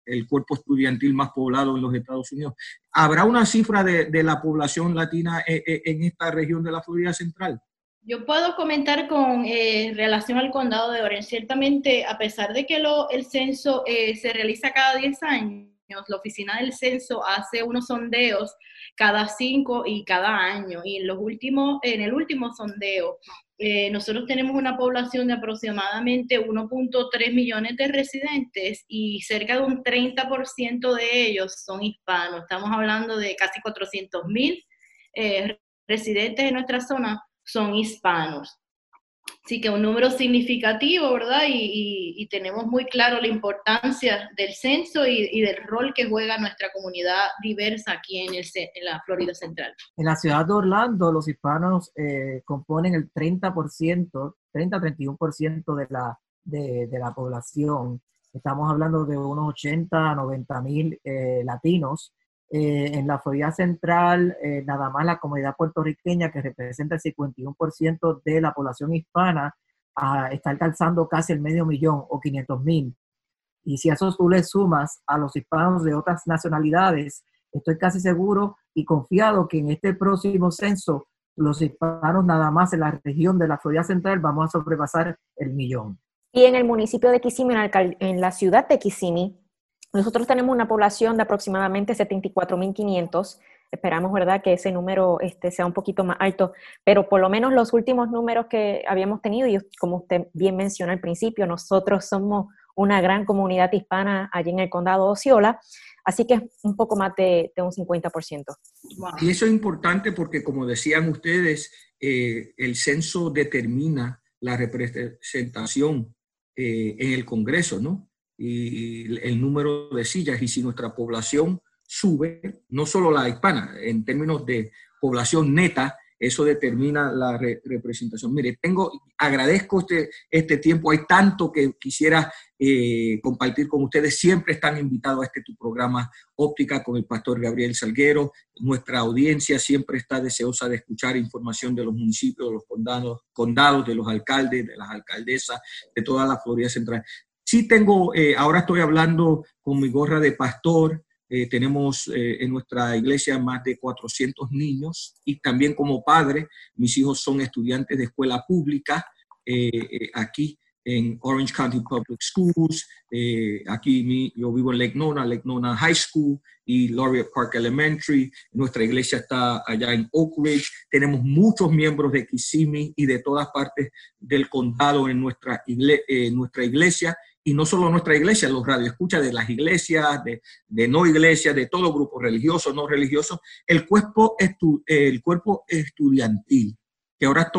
el cuerpo estudiantil más poblado en los Estados Unidos. ¿Habrá una cifra de, la población latina eh, eh, en, esta región de la Florida Central? Yo puedo comentar con eh, relación al condado de Orange. Ciertamente, a pesar de que lo, el censo se realiza cada 10 años, la oficina del censo hace unos sondeos cada 5 y cada año. Y en, los últimos, en el último sondeo eh, nosotros tenemos una población de aproximadamente 1.3 millones de residentes y cerca de un 30% de ellos son hispanos. Estamos hablando de casi 400 mil eh, residentes de nuestra zona son hispanos. Así que un número significativo, ¿verdad? Y, tenemos muy claro la importancia del censo y, del rol que juega nuestra comunidad diversa aquí en, el, en, la Florida Central. En la ciudad de Orlando, los hispanos eh, componen el 30%, 30-31% de la, de, de, la población. Estamos hablando de unos 80 90 mil eh, latinos eh, en la Florida Central, eh, nada más la comunidad puertorriqueña, que representa el 51% de la población hispana, ah, está alcanzando casi el medio millón o 500 mil. Y si a eso tú le sumas a los hispanos de otras nacionalidades, estoy casi seguro y confiado que en este próximo censo, los hispanos nada más en la región de la Florida Central vamos a sobrepasar el millón. Y en el municipio de Kissimmee, en la ciudad de Kissimmee, nosotros tenemos una población de aproximadamente 74.500. Esperamos, ¿verdad?, que ese número este, sea un poquito más alto, pero por lo menos los últimos números que habíamos tenido, y como usted bien menciona al principio, nosotros somos una gran comunidad hispana allí en el condado de Osceola, así que es un poco más de, un 50%. Y eso es importante porque, como decían ustedes, eh, el censo determina la representación eh, en el Congreso, ¿no? Y el número de sillas. Y si nuestra población sube, no solo la hispana, en términos de población neta, eso determina la representación. Mire, tengo, agradezco este, este tiempo, hay tanto que quisiera eh, compartir con ustedes, siempre están invitados a este tu programa Óptica con el pastor Gabriel Salguero, nuestra audiencia siempre está deseosa de escuchar información de los municipios, de los condados, condados de los alcaldes, de las alcaldesas, de toda la Florida Central. Sí tengo, eh, ahora estoy hablando con mi gorra de pastor, eh, tenemos eh, en nuestra iglesia más de 400 niños y también como padre, mis hijos son estudiantes de escuela pública aquí en Orange County Public Schools. aquí mi, yo vivo en Lake Nona, Lake Nona High School y Laureate Park Elementary. Nuestra iglesia está allá en Oak Ridge. Tenemos muchos miembros de Kissimmee y de todas partes del condado en nuestra iglesia y no solo nuestra iglesia, los radioescuchas de las iglesias, de, de no iglesias, de todo grupo religioso, no religioso, el cuerpo, el cuerpo estudiantil, que ahora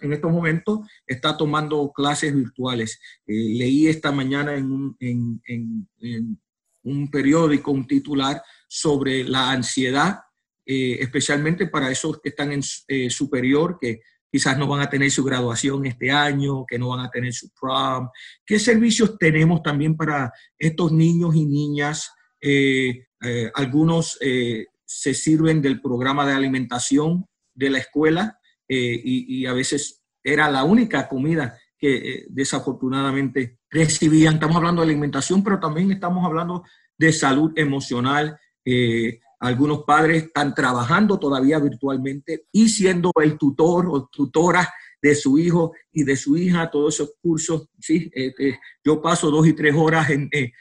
en estos momentos está tomando clases virtuales. Eh, leí esta mañana en un, en, un, periódico un titular sobre la ansiedad, eh, especialmente para esos que están en eh, superior, que quizás no van a tener su graduación este año, que no van a tener su prom. ¿Qué servicios tenemos también para estos niños y niñas? Eh, eh, algunos eh, se sirven del programa de alimentación de la escuela y, a veces era la única comida que desafortunadamente recibían. Estamos hablando de alimentación, pero también estamos hablando de salud emocional. Algunos padres están trabajando todavía virtualmente y siendo el tutor o tutora de su hijo y de su hija, todos esos cursos. Sí, este, yo paso dos y tres horas en eh,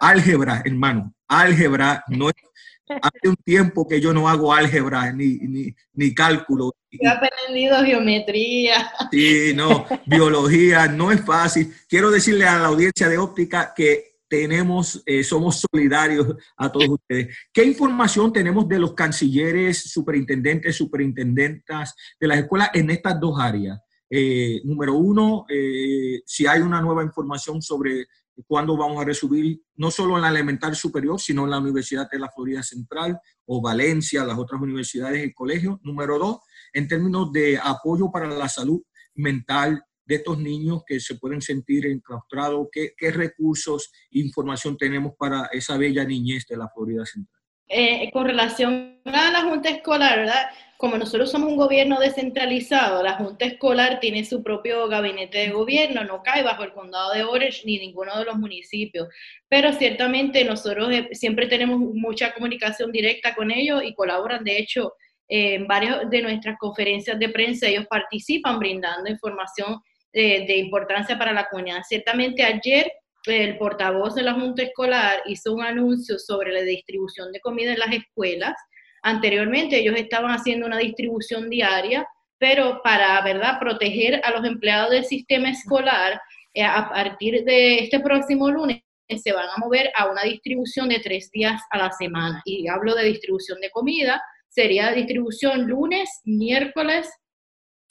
álgebra, hermano. Álgebra, no hace un tiempo que yo no hago álgebra ni, ni, ni cálculo. He aprendido geometría. Sí, no, biología, no es fácil. Quiero decirle a la audiencia de óptica que tenemos, eh, somos solidarios a todos ustedes. ¿Qué información tenemos de los cancilleres, superintendentes, superintendentas de las escuelas en estas dos áreas? Eh, número uno, eh, si hay una nueva información sobre cuándo vamos a recibir, no solo en la elemental superior, sino en la Universidad de la Florida Central o Valencia, las otras universidades y colegios. Número dos, en términos de apoyo para la salud mental de estos niños que se pueden sentir enclaustrados? ¿Qué, qué recursos e información tenemos para esa bella niñez de la Florida Central? Eh, con relación a la Junta Escolar, ¿verdad? Como nosotros somos un gobierno descentralizado, la Junta Escolar tiene su propio gabinete de gobierno, no cae bajo el condado de Orange ni ninguno de los municipios, pero ciertamente nosotros eh, siempre tenemos mucha comunicación directa con ellos y colaboran, de hecho, en varias de nuestras conferencias de prensa, ellos participan brindando información de, importancia para la comunidad. Ciertamente ayer el portavoz de la Junta Escolar hizo un anuncio sobre la distribución de comida en las escuelas. Anteriormente ellos estaban haciendo una distribución diaria, pero para ¿verdad? proteger a los empleados del sistema escolar, eh, a partir de este próximo lunes se van a mover a una distribución de tres días a la semana. Y hablo de distribución de comida, sería distribución lunes, miércoles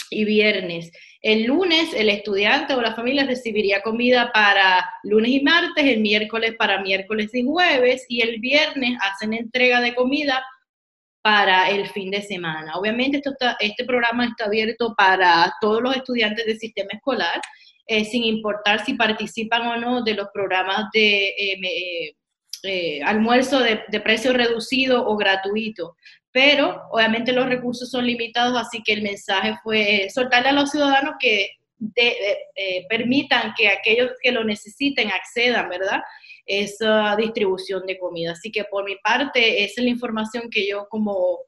y viernes. El lunes el estudiante o la familia recibiría comida para lunes y martes, el miércoles para miércoles y jueves y el viernes hacen entrega de comida para el fin de semana. Obviamente esto este programa está abierto para todos los estudiantes del sistema escolar, eh, sin importar si participan o no de los programas de eh, eh, almuerzo de precio reducido o gratuito pero obviamente los recursos son limitados, así que el mensaje fue soltarle a los ciudadanos que eh, permitan que aquellos que lo necesiten accedan, ¿verdad? Esa distribución de comida. Así que por mi parte, esa es la información que yo como,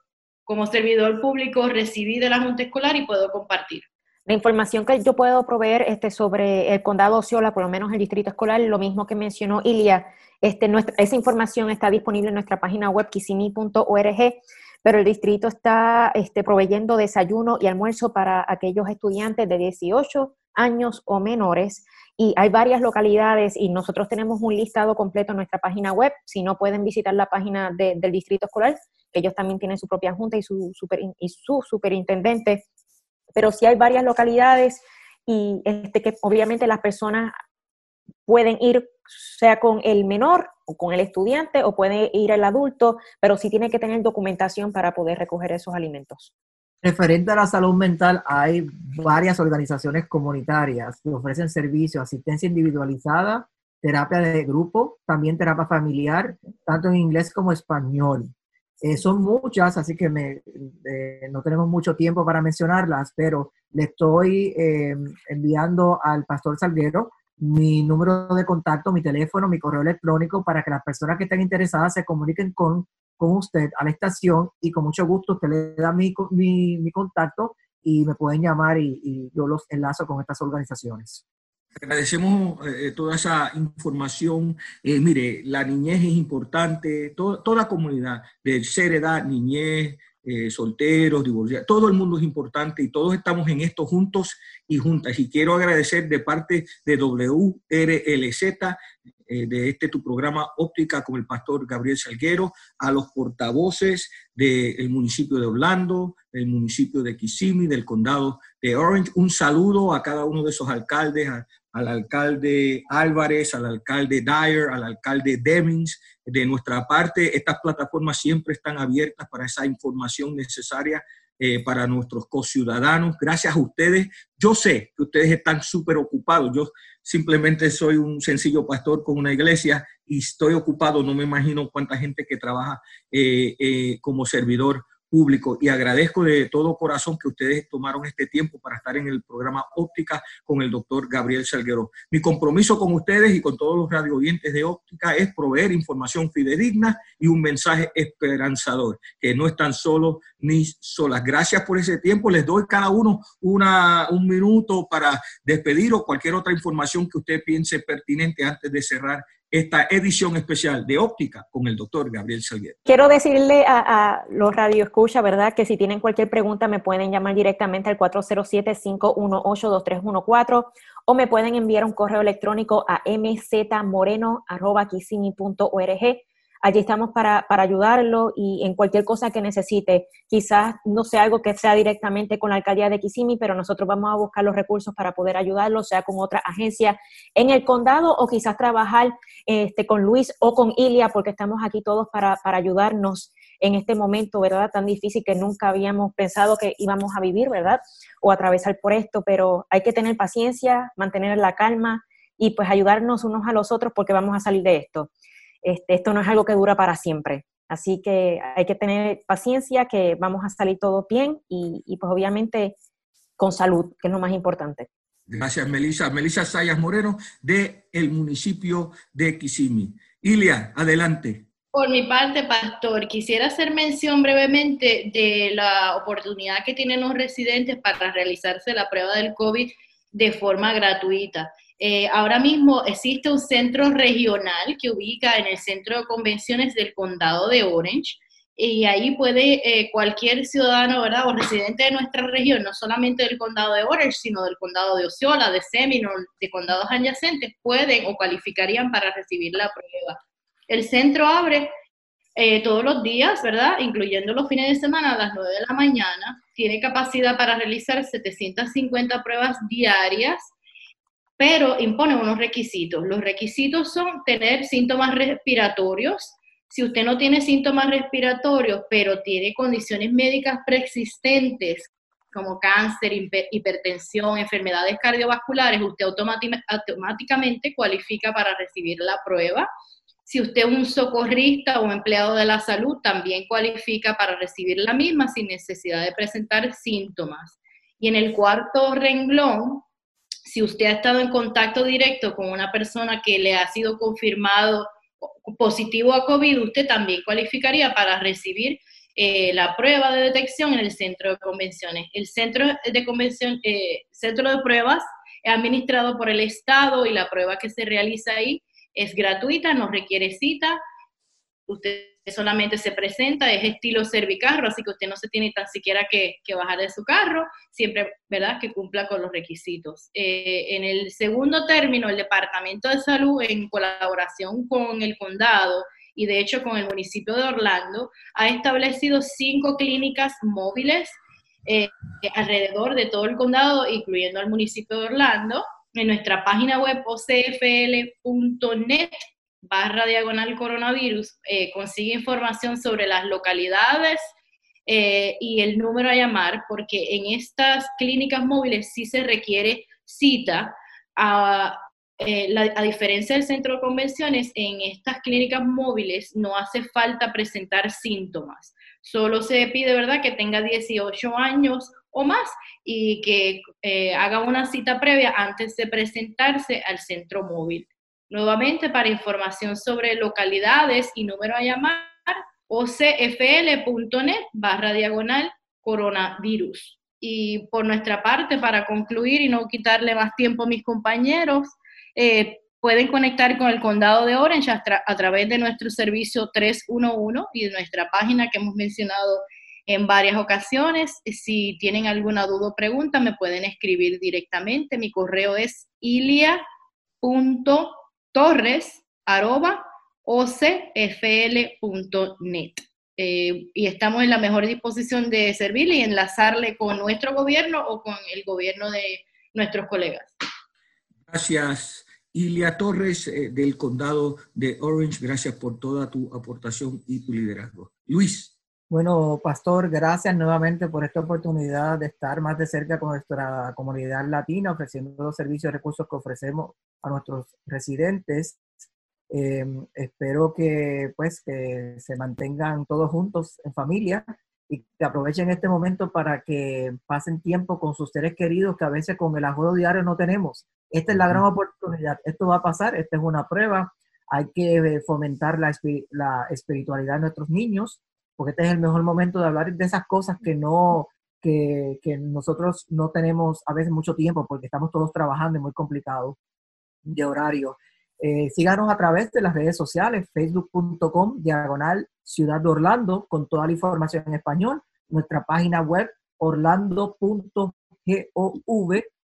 como servidor público recibí de la Junta Escolar y puedo compartir. La información que yo puedo proveer este, sobre el condado Osceola, por lo menos el distrito escolar, lo mismo que mencionó Ilia, este, esa información está disponible en nuestra página web kisimi.org pero el distrito está este, proveyendo desayuno y almuerzo para aquellos estudiantes de 18 años o menores. Y hay varias localidades y nosotros tenemos un listado completo en nuestra página web. Si no pueden visitar la página del distrito escolar, que ellos también tienen su propia junta y su, super, y su superintendente. Pero sí hay varias localidades y este, que obviamente las personas pueden ir sea con el menor o con el estudiante o puede ir el adulto, pero sí tiene que tener documentación para poder recoger esos alimentos. Referente a la salud mental, hay varias organizaciones comunitarias que ofrecen servicios, asistencia individualizada, terapia de grupo, también terapia familiar, tanto en inglés como español. Eh, son muchas, así que me, eh, no tenemos mucho tiempo para mencionarlas, pero le estoy eh, enviando al pastor Salguero mi número de contacto, mi teléfono, mi correo electrónico para que las personas que estén interesadas se comuniquen con, con usted a la estación y con mucho gusto usted le da mi, mi, mi contacto y me pueden llamar y, y, yo los enlazo con estas organizaciones. Agradecemos eh, toda esa información. Eh, mire, la niñez es importante, to toda comunidad, de ser edad, niñez, eh, solteros, divorciados, todo el mundo es importante y todos estamos en esto juntos y juntas. Y quiero agradecer de parte de WRLZ, eh, de este tu programa óptica con el pastor Gabriel Salguero, a los portavoces del municipio de Orlando, del municipio de Kissimmee, del condado de Orange. Un saludo a cada uno de esos alcaldes, al alcalde Álvarez, al alcalde Dyer, al alcalde Demings. De nuestra parte, estas plataformas siempre están abiertas para esa información necesaria eh, para nuestros co-ciudadanos. Gracias a ustedes. Yo sé que ustedes están súper ocupados. Yo simplemente soy un sencillo pastor con una iglesia y estoy ocupado. No me imagino cuánta gente que trabaja eh, eh, como servidor público y agradezco de todo corazón que ustedes tomaron este tiempo para estar en el programa Óptica con el doctor Gabriel Salguero. Mi compromiso con ustedes y con todos los radio de Óptica es proveer información fidedigna y un mensaje esperanzador, que no están solos ni solas. Gracias por ese tiempo. Les doy cada uno una, un minuto para despedir o cualquier otra información que usted piense pertinente antes de cerrar esta edición especial de Óptica con el doctor Gabriel Salguero. Quiero decirle a, a los radioescuchas, ¿verdad?, que si tienen cualquier pregunta me pueden llamar directamente al 407-518-2314 o me pueden enviar un correo electrónico a mzmoreno.org Allí estamos para, para, ayudarlo y en cualquier cosa que necesite. Quizás no sea algo que sea directamente con la alcaldía de Kissimmee, pero nosotros vamos a buscar los recursos para poder ayudarlo, sea con otra agencia en el condado o quizás trabajar este, con Luis o con Ilia, porque estamos aquí todos para, para ayudarnos en este momento, ¿verdad? Tan difícil que nunca habíamos pensado que íbamos a vivir, ¿verdad? O atravesar por esto, pero hay que tener paciencia, mantener la calma y pues ayudarnos unos a los otros porque vamos a salir de esto. Este, esto no es algo que dura para siempre. Así que hay que tener paciencia, que vamos a salir todo bien y, pues obviamente con salud, que es lo más importante. Gracias, Melissa. Melissa Sayas Moreno, de el municipio de Kissimmee. Ilia, adelante. Por mi parte, Pastor, quisiera hacer mención brevemente de la oportunidad que tienen los residentes para realizarse la prueba del COVID de forma gratuita. Eh, ahora mismo existe un centro regional que ubica en el centro de convenciones del condado de Orange y ahí puede eh, cualquier ciudadano ¿verdad? o residente de nuestra región, no solamente del condado de Orange, sino del condado de Osceola, de Seminole, de condados adyacentes, pueden o cualificarían para recibir la prueba. El centro abre eh, todos los días, ¿verdad? Incluyendo los fines de semana a las 9 de la mañana. Tiene capacidad para realizar 750 pruebas diarias pero impone unos requisitos. Los requisitos son tener síntomas respiratorios. Si usted no tiene síntomas respiratorios, pero tiene condiciones médicas preexistentes como cáncer, hipertensión, enfermedades cardiovasculares, usted automáticamente cualifica para recibir la prueba. Si usted es un socorrista o empleado de la salud, también cualifica para recibir la misma sin necesidad de presentar síntomas. Y en el cuarto renglón si usted ha estado en contacto directo con una persona que le ha sido confirmado positivo a COVID, usted también cualificaría para recibir eh, la prueba de detección en el centro de convenciones. El centro de convención, eh, centro de pruebas es administrado por el Estado y la prueba que se realiza ahí es gratuita, no requiere cita usted solamente se presenta, es estilo servicarro, así que usted no se tiene tan siquiera que, bajar de su carro, siempre, ¿verdad?, que cumpla con los requisitos. Eh, en el segundo término, el Departamento de Salud, en colaboración con el condado y de hecho con el municipio de Orlando, ha establecido cinco clínicas móviles eh, alrededor de todo el condado, incluyendo al municipio de Orlando. En nuestra página web ocfl.net barra diagonal coronavirus eh, consigue información sobre las localidades eh, y el número a llamar, porque en estas clínicas móviles sí se requiere cita. A, eh, a diferencia del centro de convenciones, en estas clínicas móviles no hace falta presentar síntomas. Solo se pide, ¿verdad?, que tenga 18 años o más y que haga una cita previa antes de presentarse al centro móvil. Nuevamente, para información sobre localidades y número a llamar, ocfl.net barra diagonal coronavirus. Y por nuestra parte, para concluir y no quitarle más tiempo a mis compañeros, eh, pueden conectar con el condado de Orange a, a, través de nuestro servicio 311 y de nuestra página que hemos mencionado en varias ocasiones. Si tienen alguna duda o pregunta, me pueden escribir directamente. Mi correo es ilia.com torres eh, y estamos en la mejor disposición de servirle y enlazarle con nuestro gobierno o con el gobierno de nuestros colegas. Gracias, Ilia Torres, eh, del condado de Orange. Gracias por toda tu aportación y tu liderazgo. Luis. Bueno, Pastor, gracias nuevamente por esta oportunidad de estar más de cerca con nuestra comunidad latina, ofreciendo los servicios y recursos que ofrecemos a nuestros residentes. Em, espero que, pues, que se mantengan todos juntos en familia y que aprovechen este momento para que pasen tiempo con sus seres queridos que a veces con el ajudo diario no tenemos. Esta es la gran oportunidad. Esto va a pasar, esta es una prueba. Hay que fomentar la, la espiritualidad de nuestros niños porque este es el mejor momento de hablar de esas cosas que no, que, que nosotros no tenemos a veces mucho tiempo porque estamos todos trabajando y muy complicado de horario. Eh, síganos a través de las redes sociales, facebook.com, diagonal Ciudad de Orlando, con toda la información en español, nuestra página web orlando.gov,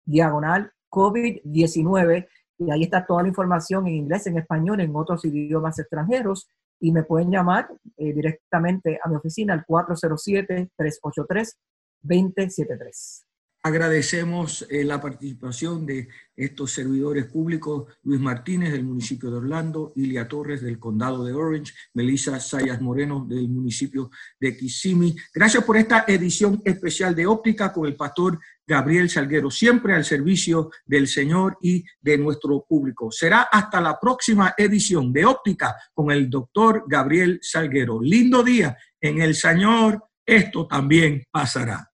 diagonal COVID-19, y ahí está toda la información en inglés, en español, en otros idiomas extranjeros y me pueden llamar eh, directamente a mi oficina al 407-383-2073. Agradecemos eh, la participación de estos servidores públicos, Luis Martínez del municipio de Orlando, Ilia Torres del condado de Orange, Melissa Sayas Moreno del municipio de Kissimmee. Gracias por esta edición especial de Óptica con el pastor Gabriel Salguero, siempre al servicio del Señor y de nuestro público. Será hasta la próxima edición de Óptica con el doctor Gabriel Salguero. Lindo día en el Señor, esto también pasará.